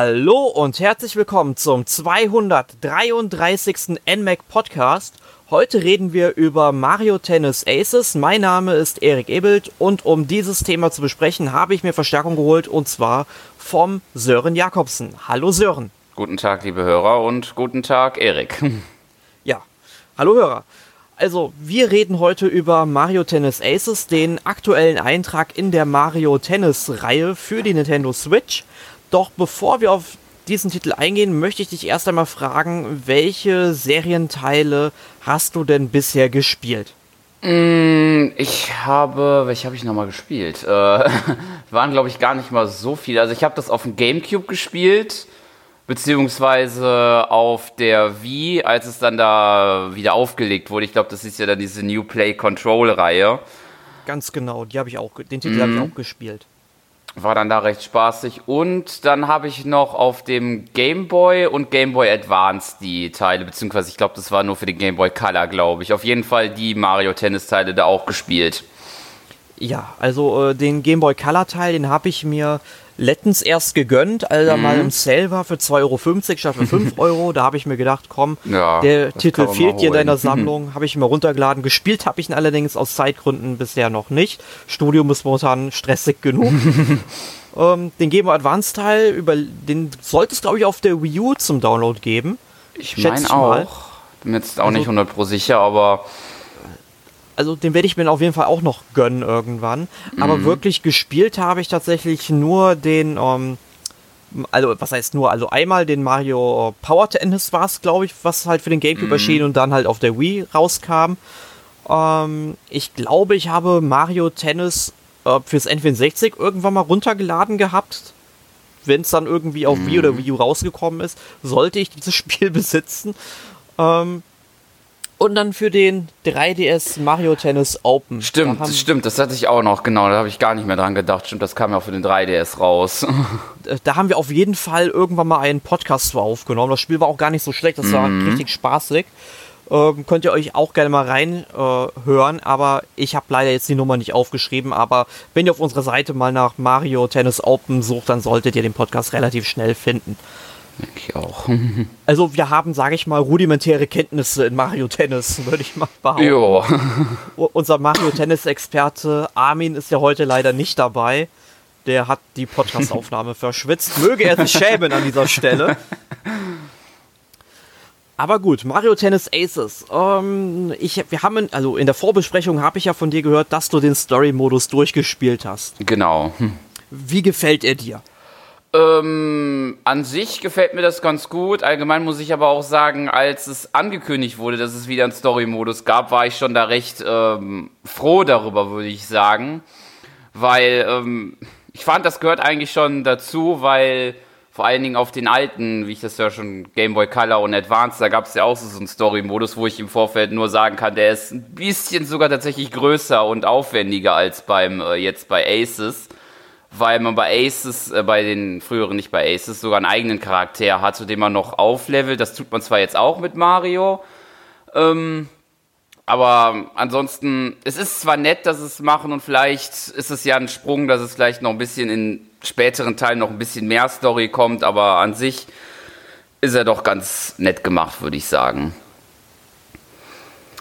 Hallo und herzlich willkommen zum 233. NMAC Podcast. Heute reden wir über Mario Tennis Aces. Mein Name ist Erik Ebelt und um dieses Thema zu besprechen, habe ich mir Verstärkung geholt und zwar vom Sören Jakobsen. Hallo Sören. Guten Tag, liebe Hörer und guten Tag, Erik. Ja, hallo Hörer. Also, wir reden heute über Mario Tennis Aces, den aktuellen Eintrag in der Mario Tennis Reihe für die Nintendo Switch. Doch bevor wir auf diesen Titel eingehen, möchte ich dich erst einmal fragen, welche Serienteile hast du denn bisher gespielt? Mm, ich habe, welche habe ich nochmal gespielt? Äh, waren, glaube ich, gar nicht mal so viele. Also ich habe das auf dem Gamecube gespielt, beziehungsweise auf der Wii, als es dann da wieder aufgelegt wurde. Ich glaube, das ist ja dann diese New Play Control Reihe. Ganz genau, die habe ich auch, den Titel mm. habe ich auch gespielt war dann da recht spaßig. Und dann habe ich noch auf dem Game Boy und Game Boy Advance die Teile, beziehungsweise ich glaube, das war nur für den Game Boy Color, glaube ich. Auf jeden Fall die Mario Tennis Teile da auch gespielt. Ja, also äh, den Game Boy Color Teil, den habe ich mir letztens erst gegönnt, als er mhm. mal im Sale war für 2,50 Euro statt für 5 Euro. Da habe ich mir gedacht, komm, ja, der Titel fehlt dir in deiner Sammlung. habe ich mir runtergeladen. Gespielt habe ich ihn allerdings aus Zeitgründen bisher noch nicht. Studium ist momentan stressig genug. ähm, den Game Advance Teil, über, den sollte es glaube ich auf der Wii U zum Download geben. Ich meine auch. Mal. Bin jetzt auch also, nicht 100% sicher, aber also den werde ich mir auf jeden Fall auch noch gönnen irgendwann. Mhm. Aber wirklich gespielt habe ich tatsächlich nur den, ähm, also was heißt nur, also einmal den Mario Power Tennis war es, glaube ich, was halt für den Gamecube mhm. erschien und dann halt auf der Wii rauskam. Ähm, ich glaube, ich habe Mario Tennis äh, fürs N64 irgendwann mal runtergeladen gehabt. Wenn es dann irgendwie auf mhm. Wii oder Wii U rausgekommen ist, sollte ich dieses Spiel besitzen. Ähm, und dann für den 3DS Mario Tennis Open. Stimmt, da stimmt, das hatte ich auch noch, genau, da habe ich gar nicht mehr dran gedacht. Stimmt, das kam ja auch für den 3DS raus. Da haben wir auf jeden Fall irgendwann mal einen Podcast aufgenommen. Das Spiel war auch gar nicht so schlecht, das war mhm. richtig spaßig. Ähm, könnt ihr euch auch gerne mal reinhören, äh, aber ich habe leider jetzt die Nummer nicht aufgeschrieben. Aber wenn ihr auf unserer Seite mal nach Mario Tennis Open sucht, dann solltet ihr den Podcast relativ schnell finden. Denke ich auch. Also wir haben, sage ich mal, rudimentäre Kenntnisse in Mario Tennis, würde ich mal behaupten. Jo. Unser Mario Tennis-Experte Armin ist ja heute leider nicht dabei. Der hat die Podcast-Aufnahme verschwitzt. Möge er sich schämen an dieser Stelle. Aber gut, Mario Tennis Aces. Ähm, ich, wir haben, also in der Vorbesprechung habe ich ja von dir gehört, dass du den Story-Modus durchgespielt hast. Genau. Wie gefällt er dir? Ähm, an sich gefällt mir das ganz gut. Allgemein muss ich aber auch sagen, als es angekündigt wurde, dass es wieder einen Story-Modus gab, war ich schon da recht ähm, froh darüber, würde ich sagen. Weil ähm, ich fand, das gehört eigentlich schon dazu, weil vor allen Dingen auf den alten, wie ich das ja schon Game Boy Color und Advance, da gab es ja auch so einen Story-Modus, wo ich im Vorfeld nur sagen kann, der ist ein bisschen sogar tatsächlich größer und aufwendiger als beim äh, jetzt bei Aces weil man bei Aces, äh, bei den früheren, nicht bei Aces, sogar einen eigenen Charakter hat, zu dem man noch auflevelt. Das tut man zwar jetzt auch mit Mario, ähm, aber ansonsten, es ist zwar nett, dass es machen und vielleicht ist es ja ein Sprung, dass es vielleicht noch ein bisschen in späteren Teilen noch ein bisschen mehr Story kommt, aber an sich ist er doch ganz nett gemacht, würde ich sagen.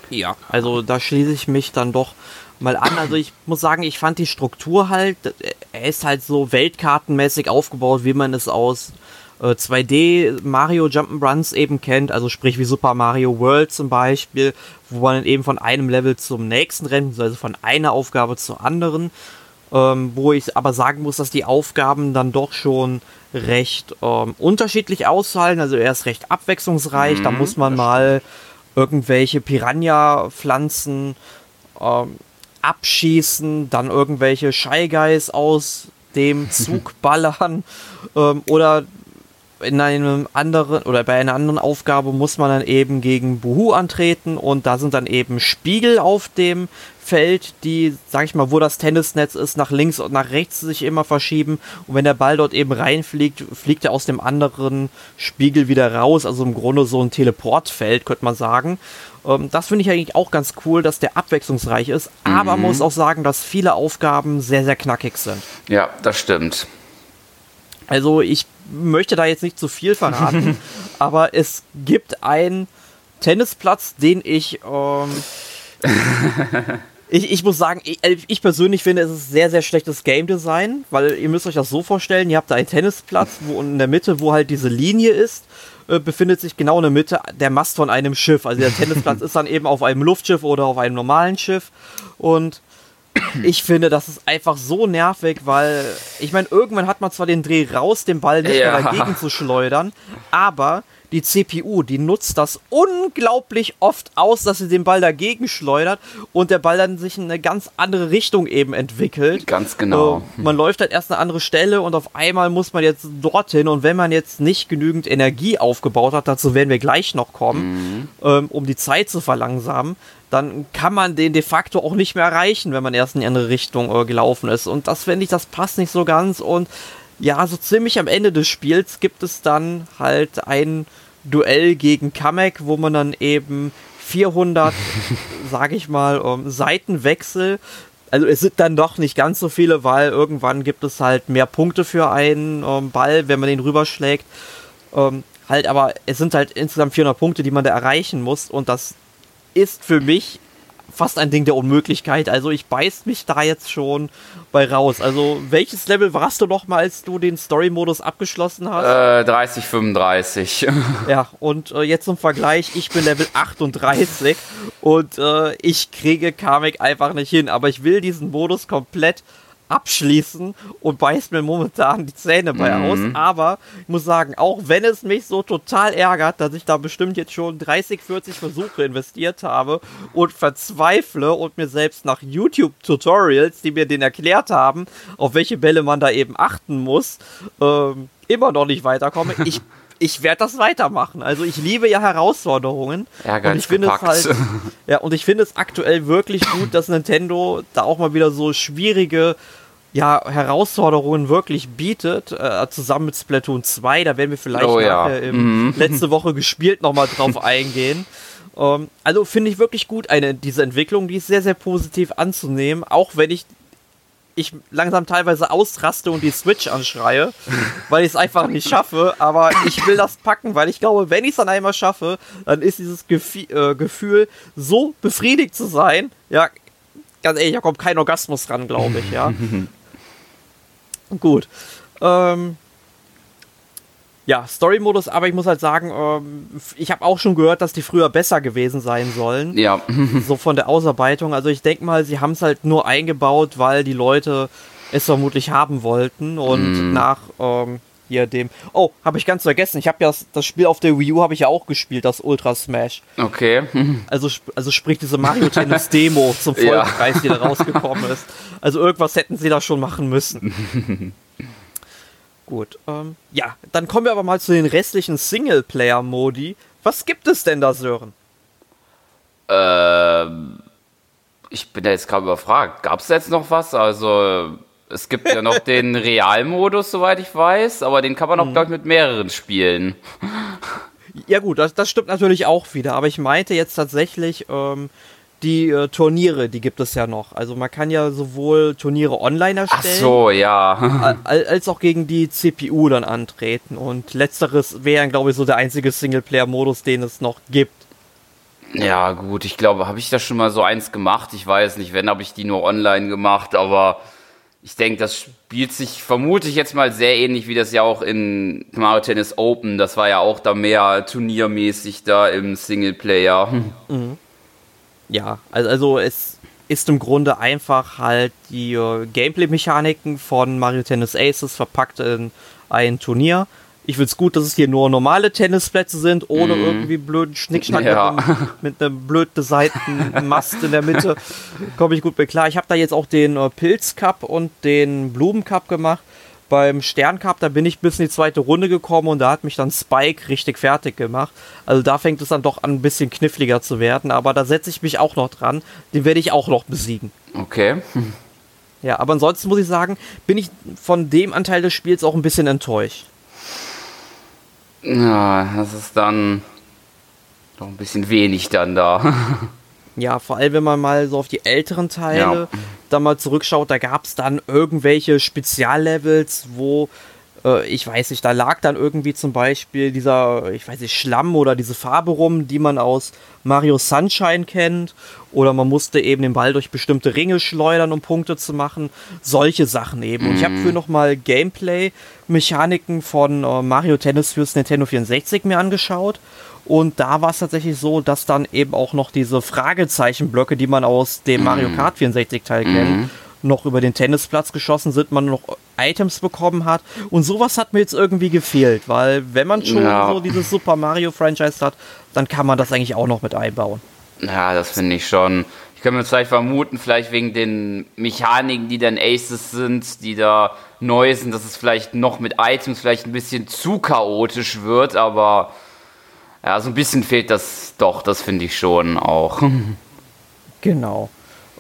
Ja, also da schließe ich mich dann doch mal an. Also ich muss sagen, ich fand die Struktur halt, er ist halt so weltkartenmäßig aufgebaut, wie man es aus äh, 2D Mario Jump'n'Runs eben kennt, also sprich wie Super Mario World zum Beispiel, wo man eben von einem Level zum nächsten rennt, also von einer Aufgabe zur anderen. Ähm, wo ich aber sagen muss, dass die Aufgaben dann doch schon recht ähm, unterschiedlich ausfallen. Also er ist recht abwechslungsreich. Mhm, da muss man mal irgendwelche Piranha-Pflanzen ähm, abschießen, dann irgendwelche Shy Guys aus dem Zug ballern ähm, oder in einem anderen oder bei einer anderen Aufgabe muss man dann eben gegen Buhu antreten und da sind dann eben Spiegel auf dem Feld, die, sag ich mal, wo das Tennisnetz ist, nach links und nach rechts sich immer verschieben und wenn der Ball dort eben reinfliegt, fliegt er aus dem anderen Spiegel wieder raus, also im Grunde so ein Teleportfeld, könnte man sagen. Ähm, das finde ich eigentlich auch ganz cool, dass der abwechslungsreich ist, aber man muss auch sagen, dass viele Aufgaben sehr, sehr knackig sind. Ja, das stimmt. Also ich möchte da jetzt nicht zu viel verraten, aber es gibt einen Tennisplatz, den ich ähm, Ich, ich muss sagen, ich, äh, ich, persönlich finde, es ist sehr, sehr schlechtes Game Design, weil ihr müsst euch das so vorstellen, ihr habt da einen Tennisplatz, wo in der Mitte, wo halt diese Linie ist, äh, befindet sich genau in der Mitte der Mast von einem Schiff. Also der Tennisplatz ist dann eben auf einem Luftschiff oder auf einem normalen Schiff. Und ich finde, das ist einfach so nervig, weil ich meine, irgendwann hat man zwar den Dreh raus, den Ball nicht ja. mehr dagegen zu schleudern, aber die CPU, die nutzt das unglaublich oft aus, dass sie den Ball dagegen schleudert und der Ball dann sich in eine ganz andere Richtung eben entwickelt. Ganz genau. Äh, man läuft halt erst eine andere Stelle und auf einmal muss man jetzt dorthin und wenn man jetzt nicht genügend Energie aufgebaut hat, dazu werden wir gleich noch kommen, mhm. ähm, um die Zeit zu verlangsamen, dann kann man den de facto auch nicht mehr erreichen, wenn man erst in die andere Richtung äh, gelaufen ist. Und das finde ich, das passt nicht so ganz und ja, so ziemlich am Ende des Spiels gibt es dann halt ein Duell gegen Kamek, wo man dann eben 400, sage ich mal, um, ähm, Seitenwechsel also es sind dann doch nicht ganz so viele, weil irgendwann gibt es halt mehr Punkte für einen ähm, Ball, wenn man den rüberschlägt. Ähm, halt, aber es sind halt insgesamt 400 Punkte, die man da erreichen muss und das ist für mich fast ein Ding der Unmöglichkeit. Also ich beiß mich da jetzt schon bei raus. Also welches Level warst du noch mal, als du den Story-Modus abgeschlossen hast? Äh, 30, 35. ja, und äh, jetzt zum Vergleich, ich bin Level 38 und äh, ich kriege Kamek einfach nicht hin. Aber ich will diesen Modus komplett abschließen und beißt mir momentan die Zähne bei mhm. aus. Aber ich muss sagen, auch wenn es mich so total ärgert, dass ich da bestimmt jetzt schon 30, 40 Versuche investiert habe und verzweifle und mir selbst nach YouTube-Tutorials, die mir den erklärt haben, auf welche Bälle man da eben achten muss, ähm, immer noch nicht weiterkomme. Ich ich werde das weitermachen. Also ich liebe ja Herausforderungen. Ja, ganz und ich finde es halt, ja, und ich finde es aktuell wirklich gut, dass Nintendo da auch mal wieder so schwierige ja, Herausforderungen wirklich bietet, äh, zusammen mit Splatoon 2. Da werden wir vielleicht oh, nachher ja. im mhm. letzte Woche gespielt nochmal drauf eingehen. Ähm, also finde ich wirklich gut, eine, diese Entwicklung, die ist sehr, sehr positiv anzunehmen, auch wenn ich ich langsam teilweise ausraste und die Switch anschreie, weil ich es einfach nicht schaffe. Aber ich will das packen, weil ich glaube, wenn ich es dann einmal schaffe, dann ist dieses Gefühl, äh, Gefühl so befriedigt zu sein. Ja, ganz ehrlich, da kommt kein Orgasmus ran, glaube ich, ja. Gut. Ähm, ja, Story-Modus, aber ich muss halt sagen, ähm, ich habe auch schon gehört, dass die früher besser gewesen sein sollen. Ja. so von der Ausarbeitung. Also ich denke mal, sie haben es halt nur eingebaut, weil die Leute es vermutlich haben wollten. Und mm. nach ähm, hier dem. Oh, habe ich ganz vergessen. Ich habe ja das, das, Spiel auf der Wii U habe ich ja auch gespielt, das Ultra Smash. Okay. Also, also sprich diese Mario Tennis Demo zum Vollpreis, ja. die da rausgekommen ist. Also irgendwas hätten sie da schon machen müssen. Gut, ähm, ja, dann kommen wir aber mal zu den restlichen Singleplayer-Modi. Was gibt es denn da, Sören? Ähm, ich bin da jetzt gerade überfragt. Gab es jetzt noch was? Also, es gibt ja noch den Realmodus, soweit ich weiß, aber den kann man auch, mhm. glaube ich, mit mehreren spielen. Ja, gut, das, das stimmt natürlich auch wieder, aber ich meinte jetzt tatsächlich, ähm, die äh, Turniere, die gibt es ja noch. Also man kann ja sowohl Turniere online erstellen, Ach so, ja. als auch gegen die CPU dann antreten. Und letzteres wäre, glaube ich, so der einzige Singleplayer-Modus, den es noch gibt. Ja, gut, ich glaube, habe ich da schon mal so eins gemacht? Ich weiß nicht, wenn habe ich die nur online gemacht, aber ich denke, das spielt sich, vermute ich jetzt mal, sehr ähnlich wie das ja auch in Mario Tennis Open. Das war ja auch da mehr turniermäßig da im Singleplayer. Mhm ja, also, also es ist im Grunde einfach halt die äh, Gameplay-Mechaniken von Mario Tennis Aces verpackt in ein Turnier. Ich finde es gut, dass es hier nur normale Tennisplätze sind, ohne mm. irgendwie blöden Schnickschnack ja. mit, einem, mit einem blöd designten Mast in der Mitte. Komme ich gut mit klar. Ich habe da jetzt auch den äh, Pilz Cup und den Blumen Cup gemacht beim Sterncup, da bin ich bis in die zweite Runde gekommen und da hat mich dann Spike richtig fertig gemacht. Also da fängt es dann doch an, ein bisschen kniffliger zu werden, aber da setze ich mich auch noch dran. Den werde ich auch noch besiegen. Okay. Ja, aber ansonsten muss ich sagen, bin ich von dem Anteil des Spiels auch ein bisschen enttäuscht. Ja, das ist dann noch ein bisschen wenig dann da. Ja, vor allem, wenn man mal so auf die älteren Teile ja. da mal zurückschaut, da gab es dann irgendwelche Speziallevels, wo äh, ich weiß nicht, da lag dann irgendwie zum Beispiel dieser, ich weiß nicht, Schlamm oder diese Farbe rum, die man aus Mario Sunshine kennt. Oder man musste eben den Ball durch bestimmte Ringe schleudern, um Punkte zu machen. Solche Sachen eben. Mhm. Und ich habe für nochmal Gameplay-Mechaniken von äh, Mario Tennis fürs Nintendo 64 mir angeschaut. Und da war es tatsächlich so, dass dann eben auch noch diese Fragezeichenblöcke, die man aus dem Mario mhm. Kart 64 Teil mhm. kennt, noch über den Tennisplatz geschossen sind, man noch Items bekommen hat. Und sowas hat mir jetzt irgendwie gefehlt, weil wenn man schon ja. so dieses Super Mario Franchise hat, dann kann man das eigentlich auch noch mit einbauen. Ja, das finde ich schon. Ich kann mir vielleicht vermuten, vielleicht wegen den Mechaniken, die dann Aces sind, die da neu sind, dass es vielleicht noch mit Items vielleicht ein bisschen zu chaotisch wird, aber ja, so ein bisschen fehlt das doch, das finde ich schon auch. Genau.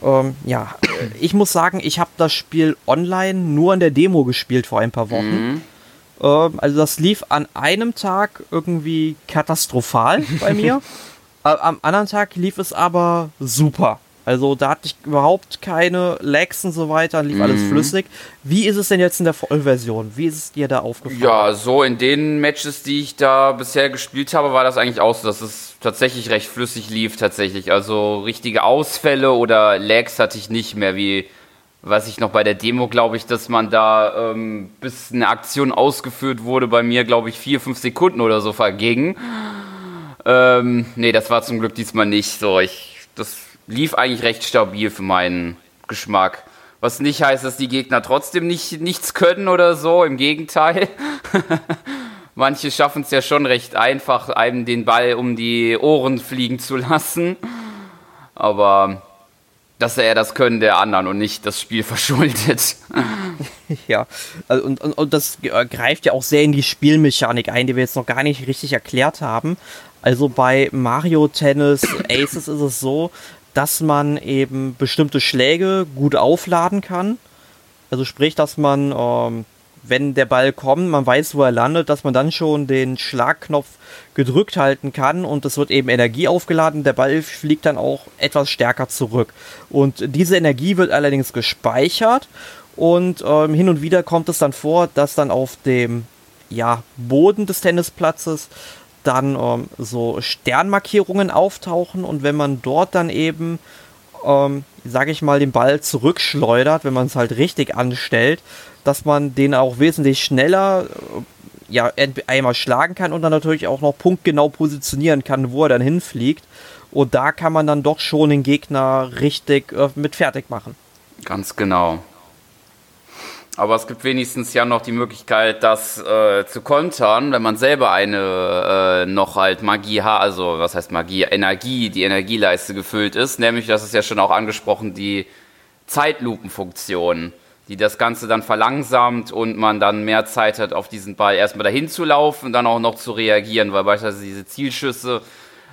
Ähm, ja, ich muss sagen, ich habe das Spiel online nur in der Demo gespielt vor ein paar Wochen. Mhm. Ähm, also das lief an einem Tag irgendwie katastrophal bei mir. äh, am anderen Tag lief es aber super. Also da hatte ich überhaupt keine Lags und so weiter, lief mhm. alles flüssig. Wie ist es denn jetzt in der Vollversion? Wie ist es dir da aufgefallen? Ja, so in den Matches, die ich da bisher gespielt habe, war das eigentlich auch so, dass es tatsächlich recht flüssig lief tatsächlich. Also richtige Ausfälle oder Lags hatte ich nicht mehr, wie was ich noch bei der Demo, glaube ich, dass man da ähm, bis eine Aktion ausgeführt wurde, bei mir, glaube ich, vier, fünf Sekunden oder so vergingen. Ähm, nee, das war zum Glück diesmal nicht so. Ich, das lief eigentlich recht stabil für meinen Geschmack. Was nicht heißt, dass die Gegner trotzdem nicht, nichts können oder so, im Gegenteil. Manche schaffen es ja schon recht einfach, einem den Ball um die Ohren fliegen zu lassen. Aber dass er das Können der anderen und nicht das Spiel verschuldet. ja, also und, und, und das greift ja auch sehr in die Spielmechanik ein, die wir jetzt noch gar nicht richtig erklärt haben. Also bei Mario Tennis Aces ist es so, dass man eben bestimmte Schläge gut aufladen kann. Also sprich, dass man, ähm, wenn der Ball kommt, man weiß, wo er landet, dass man dann schon den Schlagknopf gedrückt halten kann und es wird eben Energie aufgeladen. Der Ball fliegt dann auch etwas stärker zurück. Und diese Energie wird allerdings gespeichert und ähm, hin und wieder kommt es dann vor, dass dann auf dem ja, Boden des Tennisplatzes dann ähm, so Sternmarkierungen auftauchen und wenn man dort dann eben, ähm, sage ich mal, den Ball zurückschleudert, wenn man es halt richtig anstellt, dass man den auch wesentlich schneller äh, ja, einmal schlagen kann und dann natürlich auch noch punktgenau positionieren kann, wo er dann hinfliegt. Und da kann man dann doch schon den Gegner richtig äh, mit fertig machen. Ganz genau. Aber es gibt wenigstens ja noch die Möglichkeit, das äh, zu kontern, wenn man selber eine äh, noch halt Magie hat, also was heißt Magie, Energie, die Energieleiste gefüllt ist. Nämlich, das ist ja schon auch angesprochen, die Zeitlupenfunktion, die das Ganze dann verlangsamt und man dann mehr Zeit hat, auf diesen Ball erstmal dahin zu laufen und dann auch noch zu reagieren, weil beispielsweise diese Zielschüsse,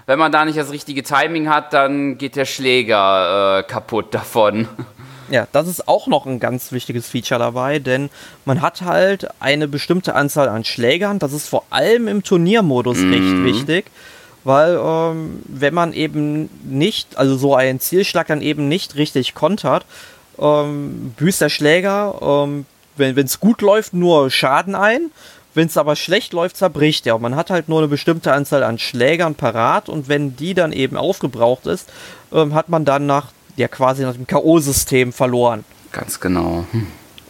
wenn man da nicht das richtige Timing hat, dann geht der Schläger äh, kaputt davon. Ja, das ist auch noch ein ganz wichtiges Feature dabei, denn man hat halt eine bestimmte Anzahl an Schlägern. Das ist vor allem im Turniermodus mhm. recht wichtig, weil ähm, wenn man eben nicht, also so einen Zielschlag dann eben nicht richtig kontert, ähm, büßt der Schläger, ähm, wenn es gut läuft, nur Schaden ein. Wenn es aber schlecht läuft, zerbricht er. Und man hat halt nur eine bestimmte Anzahl an Schlägern parat und wenn die dann eben aufgebraucht ist, ähm, hat man dann nach ja quasi nach dem K.O.-System verloren. Ganz genau. Hm.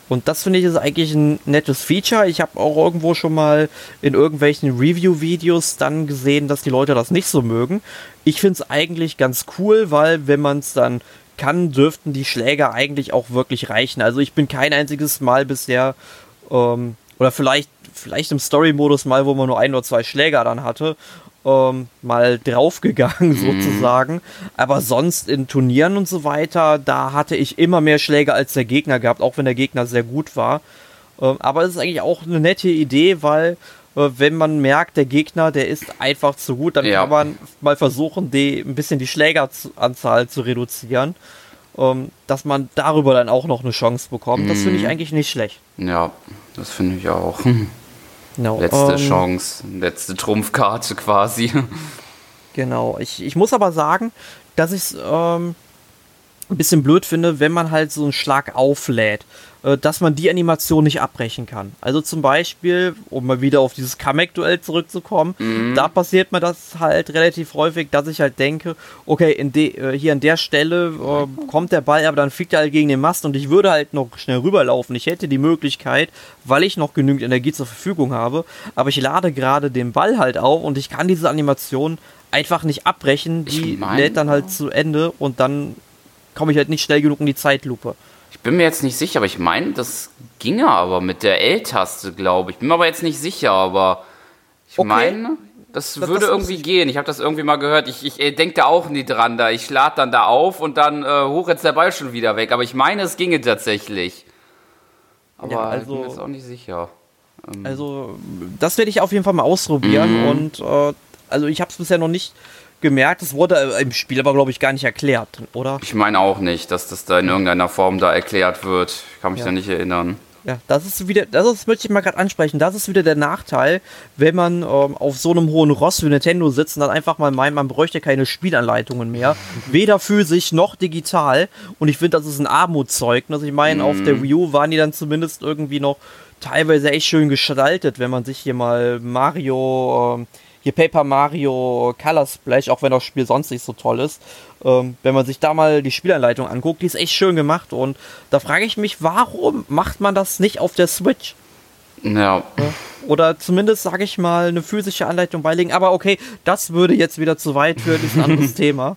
Und das finde ich ist eigentlich ein nettes Feature. Ich habe auch irgendwo schon mal in irgendwelchen Review-Videos dann gesehen, dass die Leute das nicht so mögen. Ich finde es eigentlich ganz cool, weil wenn man es dann kann, dürften die Schläger eigentlich auch wirklich reichen. Also ich bin kein einziges Mal bisher, ähm, oder vielleicht, vielleicht im Story-Modus mal, wo man nur ein oder zwei Schläger dann hatte ähm, mal draufgegangen mhm. sozusagen. Aber sonst in Turnieren und so weiter, da hatte ich immer mehr Schläge als der Gegner gehabt, auch wenn der Gegner sehr gut war. Ähm, aber es ist eigentlich auch eine nette Idee, weil äh, wenn man merkt, der Gegner, der ist einfach zu gut, dann ja. kann man mal versuchen, die, ein bisschen die Schlägeranzahl zu reduzieren. Ähm, dass man darüber dann auch noch eine Chance bekommt. Das finde ich mhm. eigentlich nicht schlecht. Ja, das finde ich auch. No, letzte ähm, Chance, letzte Trumpfkarte quasi. Genau. Ich, ich muss aber sagen, dass ich es ähm, ein bisschen blöd finde, wenn man halt so einen Schlag auflädt, äh, dass man die Animation nicht abbrechen kann. Also zum Beispiel, um mal wieder auf dieses Kamek-Duell zurückzukommen, mhm. da passiert mir das halt relativ häufig, dass ich halt denke, okay, in de, äh, hier an der Stelle äh, kommt der Ball, aber dann fliegt er halt gegen den Mast und ich würde halt noch schnell rüberlaufen. Ich hätte die Möglichkeit, weil ich noch genügend Energie zur Verfügung habe, aber ich lade gerade den Ball halt auf und ich kann diese Animation einfach nicht abbrechen. Die lädt dann halt zu Ende und dann komme ich halt nicht schnell genug in die Zeitlupe. Ich bin mir jetzt nicht sicher, aber ich meine, das ginge aber mit der L-Taste, glaube ich. Bin mir aber jetzt nicht sicher, aber ich okay. meine, das, das würde das irgendwie gehen. Ich habe das irgendwie mal gehört. Ich, ich, ich denke da auch nie dran. Da. Ich lade dann da auf und dann äh, hoch jetzt der Ball schon wieder weg. Aber ich meine, es ginge tatsächlich. Aber ja, also, ich bin mir jetzt auch nicht sicher. Ähm. Also, das werde ich auf jeden Fall mal ausprobieren. Mhm. Und äh, also ich habe es bisher noch nicht gemerkt. Es wurde im Spiel aber, glaube ich, gar nicht erklärt, oder? Ich meine auch nicht, dass das da in irgendeiner Form da erklärt wird. Ich kann mich ja. da nicht erinnern. Ja, das ist wieder, das ist, möchte ich mal gerade ansprechen, das ist wieder der Nachteil, wenn man ähm, auf so einem hohen Ross wie Nintendo sitzt und dann einfach mal meint, man bräuchte keine Spielanleitungen mehr. Weder physisch noch digital. Und ich finde, das ist ein Armutszeugnis. Ich meine, mm. auf der mhm. Wii U waren die dann zumindest irgendwie noch teilweise echt schön gestaltet, wenn man sich hier mal Mario, ähm, hier Paper Mario Color Splash, auch wenn das Spiel sonst nicht so toll ist, ähm, wenn man sich da mal die Spielanleitung anguckt, die ist echt schön gemacht und da frage ich mich, warum macht man das nicht auf der Switch? Ja. Oder zumindest, sage ich mal, eine physische Anleitung beilegen. Aber okay, das würde jetzt wieder zu weit führen, ist ein anderes Thema.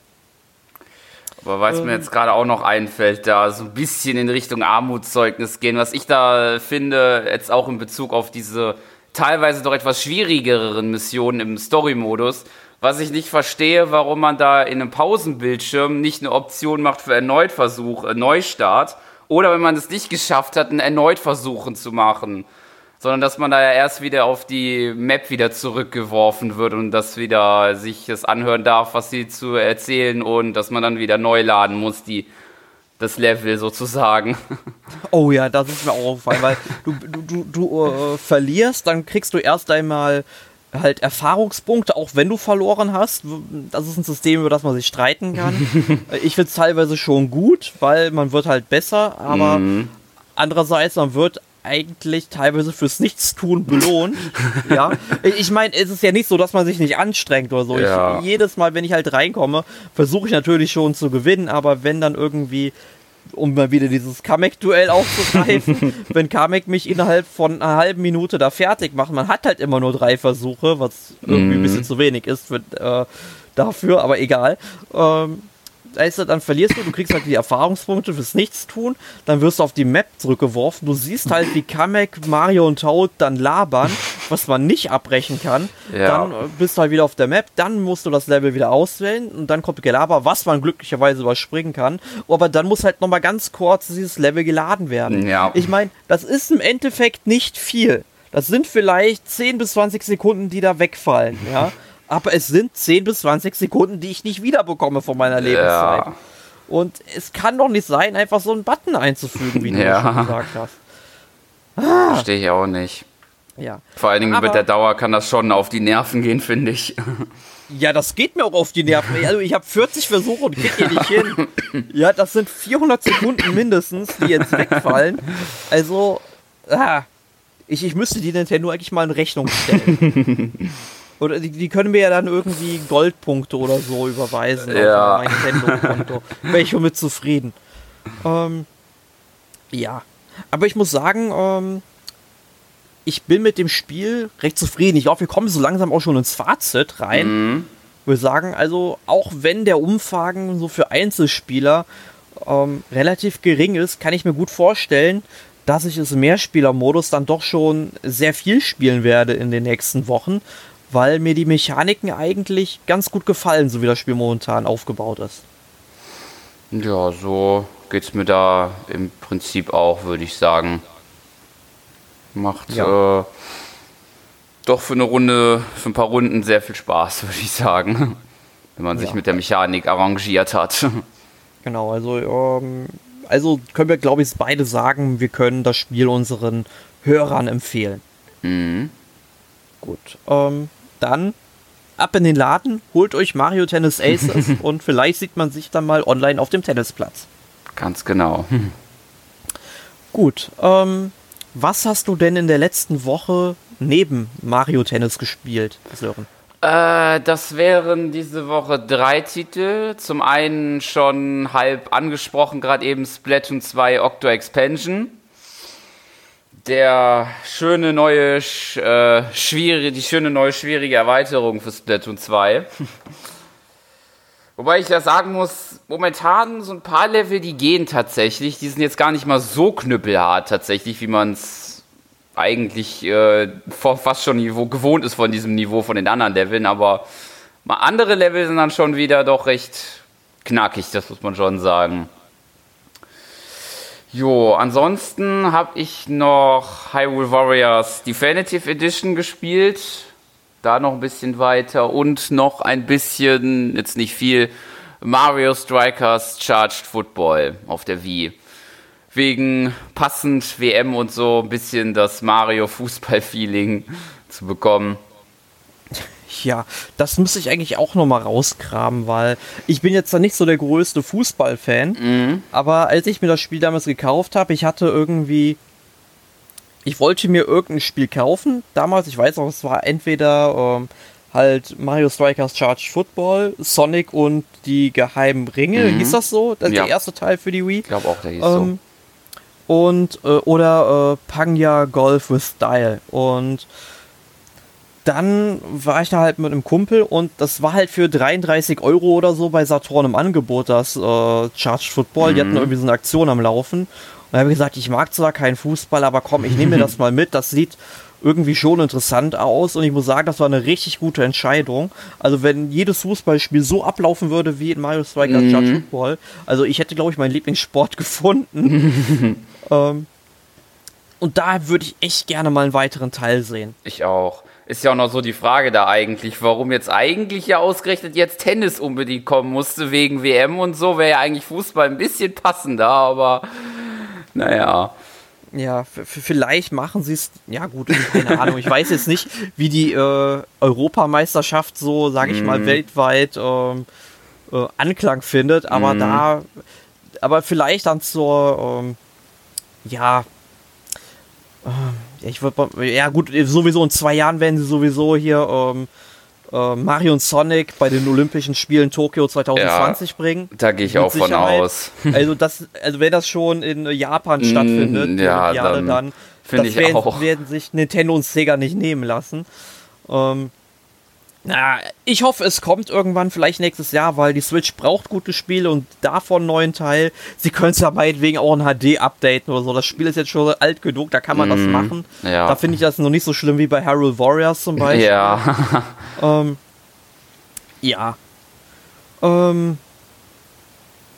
Aber was ähm. mir jetzt gerade auch noch einfällt, da so ein bisschen in Richtung Armutszeugnis gehen, was ich da finde, jetzt auch in Bezug auf diese teilweise doch etwas schwierigeren Missionen im Story-Modus, was ich nicht verstehe, warum man da in einem Pausenbildschirm nicht eine Option macht für Erneutversuch, äh, Neustart, oder wenn man es nicht geschafft hat, einen Erneutversuchen zu machen, sondern dass man da ja erst wieder auf die Map wieder zurückgeworfen wird und dass wieder sich es anhören darf, was sie zu erzählen und dass man dann wieder neu laden muss, die das Level sozusagen. Oh ja, das ist mir auch aufgefallen, weil du, du, du, du äh, verlierst, dann kriegst du erst einmal halt Erfahrungspunkte, auch wenn du verloren hast. Das ist ein System, über das man sich streiten kann. ich finde es teilweise schon gut, weil man wird halt besser, aber mhm. andererseits, man wird eigentlich teilweise fürs Nichtstun belohnt. ja. Ich meine, es ist ja nicht so, dass man sich nicht anstrengt oder so. Ja. Ich, jedes Mal, wenn ich halt reinkomme, versuche ich natürlich schon zu gewinnen, aber wenn dann irgendwie um mal wieder dieses Kamek-Duell aufzugreifen, wenn Kamek mich innerhalb von einer halben Minute da fertig macht, man hat halt immer nur drei Versuche, was irgendwie mm. ein bisschen zu wenig ist für, äh, dafür, aber egal. Ähm, weißt du, dann verlierst du, du kriegst halt die Erfahrungspunkte fürs Nichtstun, dann wirst du auf die Map zurückgeworfen, du siehst halt, wie Kamek, Mario und Toad dann labern, was man nicht abbrechen kann. Ja. Dann äh, bist du halt wieder auf der Map, dann musst du das Level wieder auswählen und dann kommt Gelaber, was man glücklicherweise überspringen kann. Aber dann muss halt nochmal ganz kurz dieses Level geladen werden. Ja. Ich meine, das ist im Endeffekt nicht viel. Das sind vielleicht 10 bis 20 Sekunden, die da wegfallen, ja aber es sind 10 bis 20 Sekunden, die ich nicht wiederbekomme von meiner Lebenszeit. Ja. Und es kann doch nicht sein, einfach so einen Button einzufügen, wie du ja. schon gesagt hast. Ah. Verstehe ich auch nicht. Ja. Vor allen Dingen aber, mit der Dauer kann das schon auf die Nerven gehen, finde ich. Ja, das geht mir auch auf die Nerven. Also ich habe 40 Versuche und kriege hier nicht hin. Ja, das sind 400 Sekunden mindestens, die jetzt wegfallen. Also, ah, ich, ich müsste die Nintendo eigentlich mal in Rechnung stellen. Oder die, die, können mir ja dann irgendwie Goldpunkte oder so überweisen ja. auf mein Nintendo-Konto. Wäre ich mit zufrieden. Ähm, ja. Aber ich muss sagen, ähm, ich bin mit dem Spiel recht zufrieden. Ich glaube, wir kommen so langsam auch schon ins Fazit rein. Mhm. Ich würde sagen, also auch wenn der Umfang so für Einzelspieler ähm, relativ gering ist, kann ich mir gut vorstellen, dass ich es im Mehrspieler-Modus dann doch schon sehr viel spielen werde in den nächsten Wochen weil mir die Mechaniken eigentlich ganz gut gefallen, so wie das Spiel momentan aufgebaut ist. Ja, so geht es mir da im Prinzip auch, würde ich sagen. Macht ja. äh, doch für eine Runde, für ein paar Runden sehr viel Spaß, würde ich sagen. Wenn man sich ja. mit der Mechanik arrangiert hat. Genau, also, ähm, also können wir, glaube ich, beide sagen, wir können das Spiel unseren Hörern empfehlen. Mhm. Gut. Ähm, dann ab in den Laden, holt euch Mario Tennis Aces und vielleicht sieht man sich dann mal online auf dem Tennisplatz. Ganz genau. Gut, ähm, was hast du denn in der letzten Woche neben Mario Tennis gespielt, Sören? Äh, das wären diese Woche drei Titel. Zum einen schon halb angesprochen, gerade eben Splatoon 2 Octo Expansion. Der schöne neue, äh, schwierige, die schöne neue schwierige Erweiterung für Splatoon 2. Wobei ich ja sagen muss, momentan so ein paar Level, die gehen tatsächlich. Die sind jetzt gar nicht mal so knüppelhart tatsächlich, wie man es eigentlich äh, fast schon Niveau, gewohnt ist von diesem Niveau von den anderen Leveln. Aber mal andere Level sind dann schon wieder doch recht knackig, das muss man schon sagen. Jo, ansonsten habe ich noch Hyrule Warriors Definitive Edition gespielt da noch ein bisschen weiter und noch ein bisschen, jetzt nicht viel, Mario Strikers Charged Football auf der Wii. Wegen passend WM und so ein bisschen das Mario Fußball-Feeling zu bekommen. Ja, das müsste ich eigentlich auch noch mal rausgraben, weil ich bin jetzt da nicht so der größte Fußballfan, mhm. aber als ich mir das Spiel damals gekauft habe, ich hatte irgendwie ich wollte mir irgendein Spiel kaufen. Damals, ich weiß noch, es war entweder ähm, halt Mario Strikers Charged Football, Sonic und die geheimen Ringe, mhm. hieß das so? Das ist ja. der erste Teil für die Wii. Ich glaube auch, der hieß ähm, so. Und, äh, oder äh, Pangya Golf with Style. Und dann war ich da halt mit einem Kumpel und das war halt für 33 Euro oder so bei Saturn im Angebot, das äh, Charged Football. Mhm. Die hatten mhm. irgendwie so eine Aktion am Laufen. Und habe gesagt, ich mag zwar keinen Fußball, aber komm, ich nehme mir das mal mit. Das sieht irgendwie schon interessant aus und ich muss sagen, das war eine richtig gute Entscheidung. Also wenn jedes Fußballspiel so ablaufen würde wie in Mario Strikers mhm. Judge Football, also ich hätte glaube ich meinen Lieblingssport gefunden. ähm, und da würde ich echt gerne mal einen weiteren Teil sehen. Ich auch. Ist ja auch noch so die Frage da eigentlich, warum jetzt eigentlich ja ausgerechnet jetzt Tennis unbedingt kommen musste wegen WM und so, wäre ja eigentlich Fußball ein bisschen passender, aber naja. Ja, vielleicht machen sie es. Ja, gut, keine Ahnung. Ich weiß jetzt nicht, wie die äh, Europameisterschaft so, sage ich mm. mal, mhm. weltweit ähm, äh, Anklang findet. Aber mm. da. Aber vielleicht dann zur. Ähm, ja. Äh, ich würde. Ja, gut, sowieso in zwei Jahren werden sie sowieso hier. Ähm, äh, Mario und Sonic bei den Olympischen Spielen Tokio 2020 ja, bringen. Da gehe ich auch von aus. Also, das, also wenn das schon in Japan stattfindet, mm, ja, dann, dann finde ich werden, auch. werden sich Nintendo und Sega nicht nehmen lassen. Ähm, na, ich hoffe, es kommt irgendwann, vielleicht nächstes Jahr, weil die Switch braucht gute Spiele und davon einen neuen Teil. Sie können es ja meinetwegen auch in HD updaten oder so. Das Spiel ist jetzt schon alt genug, da kann man mm, das machen. Ja. Da finde ich das noch nicht so schlimm wie bei Hyrule Warriors zum Beispiel. Ja. ähm, ja. Ähm,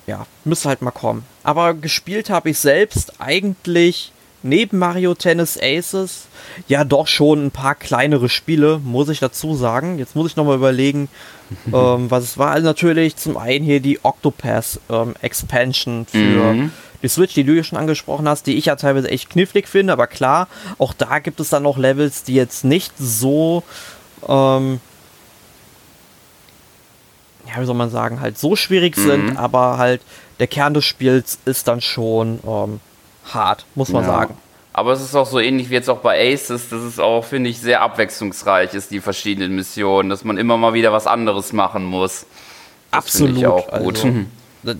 ja, müsste halt mal kommen. Aber gespielt habe ich selbst eigentlich neben Mario Tennis Aces ja doch schon ein paar kleinere Spiele, muss ich dazu sagen. Jetzt muss ich nochmal überlegen, ähm, was es war. Also natürlich zum einen hier die Octopath ähm, Expansion für mhm. die Switch, die du ja schon angesprochen hast, die ich ja teilweise echt knifflig finde, aber klar, auch da gibt es dann noch Levels, die jetzt nicht so ähm, ja, wie soll man sagen, halt so schwierig mhm. sind, aber halt der Kern des Spiels ist dann schon ähm, hart, muss man ja. sagen. Aber es ist auch so ähnlich wie jetzt auch bei Aces, dass es auch, finde ich, sehr abwechslungsreich ist, die verschiedenen Missionen, dass man immer mal wieder was anderes machen muss. Das Absolut. Ich auch gut. Also,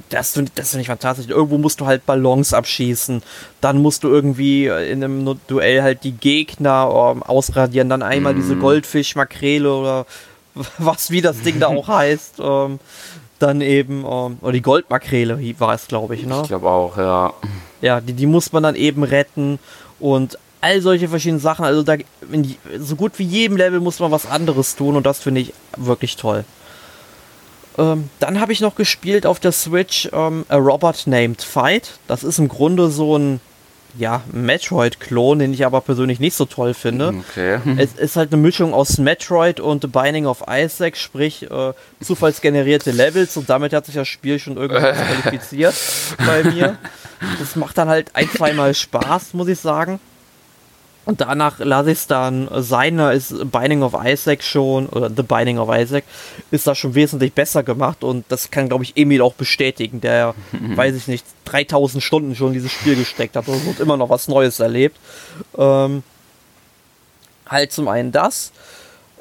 das, das finde ich fantastisch. Irgendwo musst du halt Ballons abschießen, dann musst du irgendwie in einem Duell halt die Gegner ähm, ausradieren, dann einmal mm. diese mhm. Goldfischmakrele oder was wie das Ding da auch heißt. Ähm, dann eben, ähm, oder die Goldmakrele war es, glaube ich, ne? Ich glaube auch, ja. Ja, die, die muss man dann eben retten und all solche verschiedenen Sachen. Also da in so gut wie jedem Level muss man was anderes tun und das finde ich wirklich toll. Ähm, dann habe ich noch gespielt auf der Switch ähm, A Robot Named Fight. Das ist im Grunde so ein ja, Metroid-Klon, den ich aber persönlich nicht so toll finde. Okay. Es ist halt eine Mischung aus Metroid und The Binding of Isaac, sprich äh, zufallsgenerierte Levels und damit hat sich das Spiel schon irgendwie qualifiziert bei mir. Das macht dann halt ein, zweimal Spaß, muss ich sagen. Und danach lasse ich es dann sein, da ist Binding of Isaac schon, oder The Binding of Isaac, ist da schon wesentlich besser gemacht und das kann, glaube ich, Emil auch bestätigen, der, weiß ich nicht, 3000 Stunden schon in dieses Spiel gesteckt hat und immer noch was Neues erlebt. Ähm, halt zum einen das,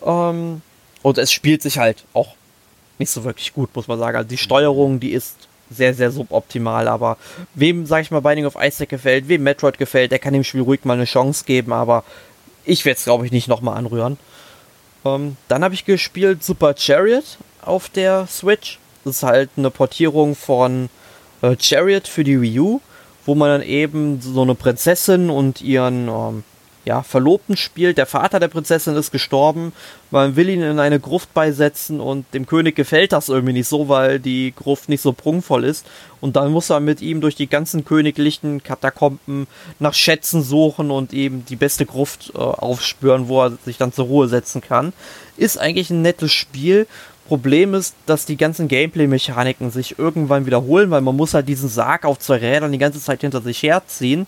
ähm, und es spielt sich halt auch nicht so wirklich gut, muss man sagen. Also die Steuerung, die ist sehr, sehr suboptimal. Aber wem, sag ich mal, Binding of Isaac gefällt, wem Metroid gefällt, der kann dem Spiel ruhig mal eine Chance geben. Aber ich werde es, glaube ich, nicht nochmal anrühren. Ähm, dann habe ich gespielt Super Chariot auf der Switch. Das ist halt eine Portierung von äh, Chariot für die Wii U, wo man dann eben so eine Prinzessin und ihren ähm, ja, Verlobten spielt. Der Vater der Prinzessin ist gestorben. Man will ihn in eine Gruft beisetzen und dem König gefällt das irgendwie nicht so, weil die Gruft nicht so prunkvoll ist. Und dann muss er mit ihm durch die ganzen königlichen Katakomben nach Schätzen suchen und eben die beste Gruft äh, aufspüren, wo er sich dann zur Ruhe setzen kann. Ist eigentlich ein nettes Spiel. Problem ist, dass die ganzen Gameplay-Mechaniken sich irgendwann wiederholen, weil man muss halt diesen Sarg auf zwei Rädern die ganze Zeit hinter sich herziehen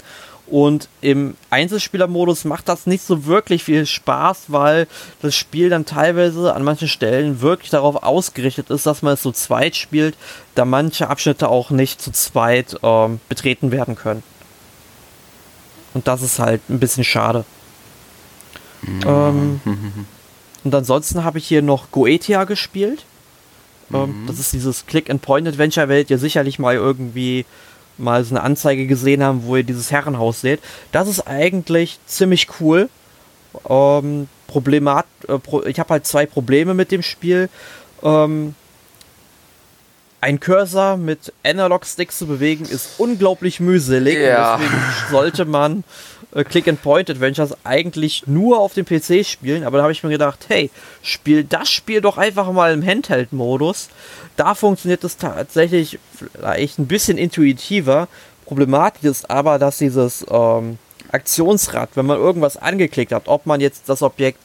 und im Einzelspielermodus macht das nicht so wirklich viel Spaß, weil das Spiel dann teilweise an manchen Stellen wirklich darauf ausgerichtet ist, dass man es zu zweit spielt, da manche Abschnitte auch nicht zu zweit ähm, betreten werden können. Und das ist halt ein bisschen schade. Mhm. Ähm, und ansonsten habe ich hier noch Goetia gespielt. Ähm, mhm. Das ist dieses Click-and-Point-Adventure, werdet ihr sicherlich mal irgendwie mal so eine Anzeige gesehen haben, wo ihr dieses Herrenhaus seht. Das ist eigentlich ziemlich cool. Ähm, Problemat äh, pro ich habe halt zwei Probleme mit dem Spiel. Ähm, ein Cursor mit Analog-Sticks zu bewegen ist unglaublich mühselig. Ja. deswegen sollte man äh, Click-and-Point-Adventures eigentlich nur auf dem PC spielen. Aber da habe ich mir gedacht, hey, spiel das Spiel doch einfach mal im Handheld-Modus. Da funktioniert es tatsächlich vielleicht ein bisschen intuitiver. Problematisch ist aber, dass dieses ähm, Aktionsrad, wenn man irgendwas angeklickt hat, ob man jetzt das Objekt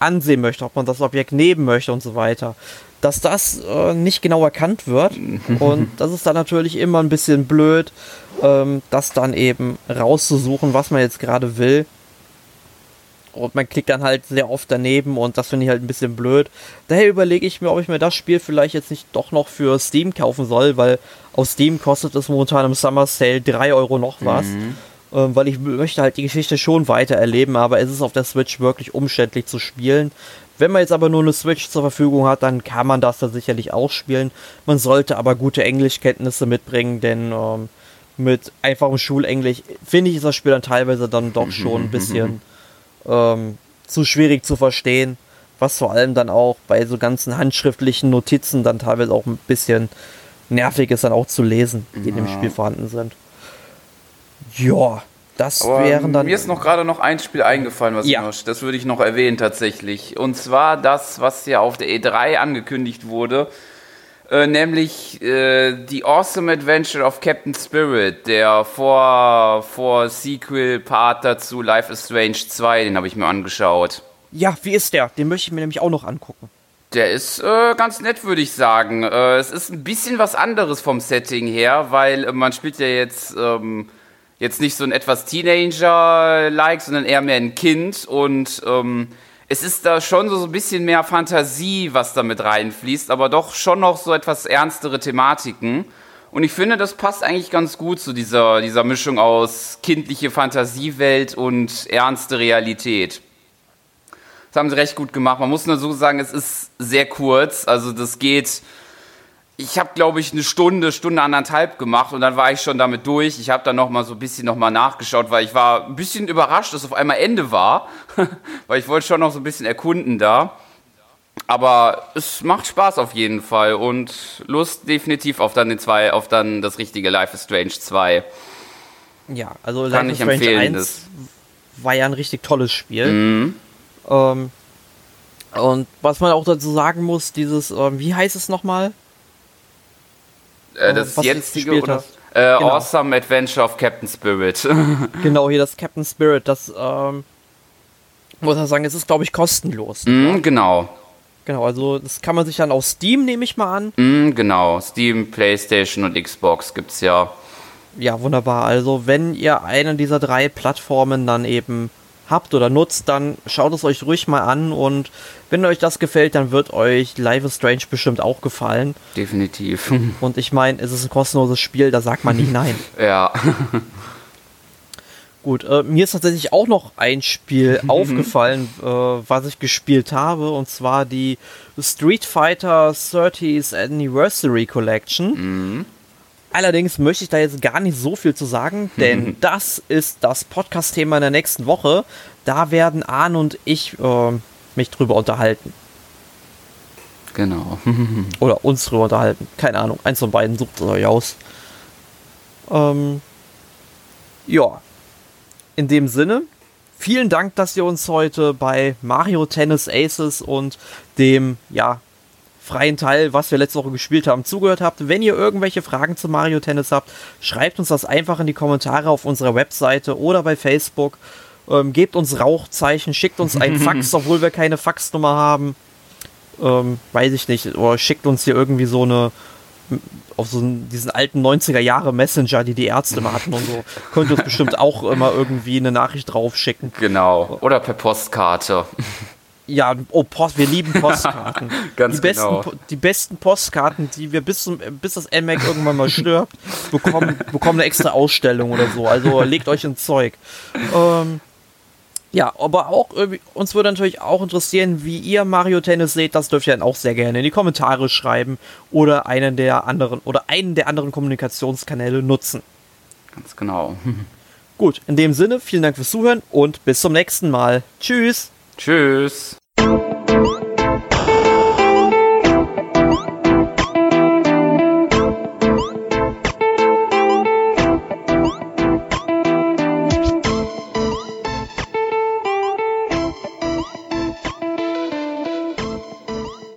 ansehen möchte, ob man das Objekt nehmen möchte und so weiter, dass das äh, nicht genau erkannt wird. und das ist dann natürlich immer ein bisschen blöd, ähm, das dann eben rauszusuchen, was man jetzt gerade will. Und man klickt dann halt sehr oft daneben und das finde ich halt ein bisschen blöd. Daher überlege ich mir, ob ich mir das Spiel vielleicht jetzt nicht doch noch für Steam kaufen soll, weil auf Steam kostet es momentan im Summer Sale 3 Euro noch was. Mhm. Ähm, weil ich möchte halt die Geschichte schon weiter erleben, aber es ist auf der Switch wirklich umständlich zu spielen. Wenn man jetzt aber nur eine Switch zur Verfügung hat, dann kann man das da sicherlich auch spielen. Man sollte aber gute Englischkenntnisse mitbringen, denn ähm, mit einfachem Schulenglisch finde ich ist das Spiel dann teilweise dann doch schon ein bisschen ähm, zu schwierig zu verstehen. Was vor allem dann auch bei so ganzen handschriftlichen Notizen dann teilweise auch ein bisschen nervig ist, dann auch zu lesen, die ja. in dem Spiel vorhanden sind. Ja, das Aber wären dann. Mir ist noch gerade noch ein Spiel eingefallen, was ja. noch, das würde ich noch erwähnen tatsächlich. Und zwar das, was ja auf der E3 angekündigt wurde. Äh, nämlich äh, The Awesome Adventure of Captain Spirit, der vor, vor Sequel-Part dazu Life is Strange 2, den habe ich mir angeschaut. Ja, wie ist der? Den möchte ich mir nämlich auch noch angucken. Der ist äh, ganz nett, würde ich sagen. Äh, es ist ein bisschen was anderes vom Setting her, weil äh, man spielt ja jetzt, ähm, jetzt nicht so ein etwas Teenager-like, sondern eher mehr ein Kind und ähm, es ist da schon so, ein bisschen mehr Fantasie, was da mit reinfließt, aber doch schon noch so etwas ernstere Thematiken. Und ich finde, das passt eigentlich ganz gut zu dieser, dieser Mischung aus kindliche Fantasiewelt und ernste Realität. Das haben sie recht gut gemacht. Man muss nur so sagen, es ist sehr kurz. Also das geht ich habe, glaube ich, eine Stunde, Stunde anderthalb gemacht und dann war ich schon damit durch. Ich habe dann noch mal so ein bisschen noch mal nachgeschaut, weil ich war ein bisschen überrascht, dass auf einmal Ende war, weil ich wollte schon noch so ein bisschen erkunden da. Aber es macht Spaß auf jeden Fall und Lust definitiv auf dann den zwei, auf dann das richtige Life is Strange 2. Ja, also Life is Strange empfehlen, 1 das. war ja ein richtig tolles Spiel. Mhm. Ähm, und was man auch dazu sagen muss, dieses, ähm, wie heißt es nochmal? Äh, das was jetzige oder? Äh, genau. Awesome Adventure of Captain Spirit. genau, hier das Captain Spirit, das ähm, muss man sagen, es ist glaube ich kostenlos. Mm, genau. Genau, also das kann man sich dann auf Steam, nehme ich mal an. Mm, genau, Steam, PlayStation und Xbox gibt's ja. Ja, wunderbar. Also wenn ihr eine dieser drei Plattformen dann eben habt oder nutzt, dann schaut es euch ruhig mal an und wenn euch das gefällt, dann wird euch Life is Strange bestimmt auch gefallen. Definitiv. Und ich meine, es ist ein kostenloses Spiel, da sagt man nicht nein. ja. Gut, äh, mir ist tatsächlich auch noch ein Spiel aufgefallen, äh, was ich gespielt habe, und zwar die Street Fighter 30th Anniversary Collection. Mhm. Allerdings möchte ich da jetzt gar nicht so viel zu sagen, denn das ist das Podcast-Thema in der nächsten Woche. Da werden Arne und ich äh, mich drüber unterhalten. Genau. Oder uns drüber unterhalten. Keine Ahnung. Eins von beiden sucht es euch aus. Ähm, ja. In dem Sinne, vielen Dank, dass ihr uns heute bei Mario Tennis Aces und dem, ja, freien Teil, was wir letzte Woche gespielt haben, zugehört habt. Wenn ihr irgendwelche Fragen zu Mario Tennis habt, schreibt uns das einfach in die Kommentare auf unserer Webseite oder bei Facebook. Ähm, gebt uns Rauchzeichen, schickt uns ein Fax, obwohl wir keine Faxnummer haben. Ähm, weiß ich nicht. Oder schickt uns hier irgendwie so eine auf so diesen alten 90er Jahre Messenger, die die Ärzte mal hatten und so. Könnt ihr uns bestimmt auch immer irgendwie eine Nachricht drauf schicken. Genau. Oder per Postkarte. Ja, oh, Post, wir lieben Postkarten. Ganz die besten, genau. Po- Die besten Postkarten, die wir bis, zum, bis das NMAC irgendwann mal stirbt, bekommen, bekommen eine extra Ausstellung oder so. Also legt euch ins Zeug. Ähm, ja, aber auch uns würde natürlich auch interessieren, wie ihr Mario Tennis seht. Das dürft ihr dann auch sehr gerne in die Kommentare schreiben oder einen der anderen oder einen der anderen Kommunikationskanäle nutzen. Ganz genau. Gut, in dem Sinne, vielen Dank fürs Zuhören und bis zum nächsten Mal. Tschüss. Tschüss.